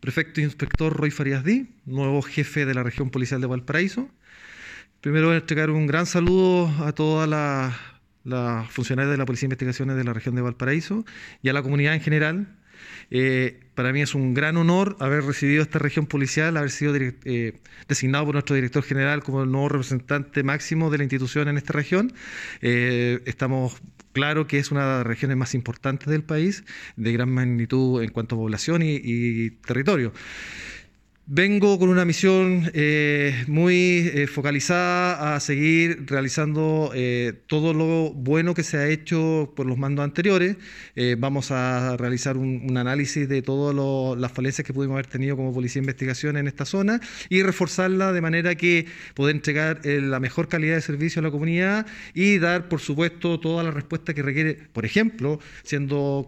Prefecto Inspector Roy Farías Di, nuevo jefe de la región policial de Valparaíso. Primero voy a entregar un gran saludo a todas las funcionarias de la Policía de Investigaciones de la región de Valparaíso y a la comunidad en general. Eh, para mí es un gran honor haber recibido esta región policial, haber sido eh, designado por nuestro director general como el nuevo representante máximo de la institución en esta región. Eh, estamos claro que es una de las regiones más importantes del país, de gran magnitud en cuanto a población y, territorio. Vengo con una misión eh, muy eh, focalizada a seguir realizando eh, todo lo bueno que se ha hecho por los mandos anteriores. vamos a realizar un, análisis de todas las falencias que pudimos haber tenido como Policía de Investigación en esta zona y reforzarla de manera que poder entregar la mejor calidad de servicio a la comunidad y dar, por supuesto, toda la respuesta que requiere, por ejemplo, siendo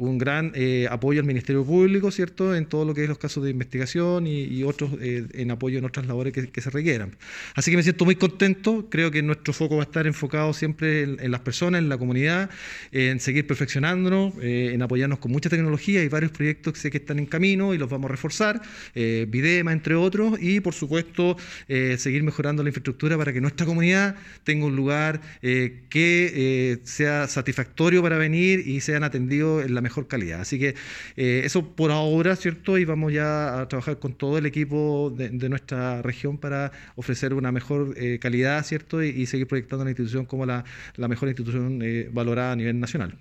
un gran eh, apoyo al Ministerio Público, ¿cierto?, en todo lo que es los casos de investigación y, otros eh, en apoyo en otras labores que, se requieran. Así que me siento muy contento, creo que nuestro foco va a estar enfocado siempre en, las personas, en la comunidad, en seguir perfeccionándonos, eh, en apoyarnos con mucha tecnología y varios proyectos que sé que están en camino y los vamos a reforzar, Videma, entre otros, y por supuesto seguir mejorando la infraestructura para que nuestra comunidad tenga un lugar que sea satisfactorio para venir y sean atendidos en la mejor calidad. Así que eh, eso por ahora, ¿cierto? Y vamos ya a trabajar con todo el equipo de, nuestra región para ofrecer una mejor eh, calidad, ¿cierto? Y, seguir proyectando la institución como la, mejor institución eh, valorada a nivel nacional.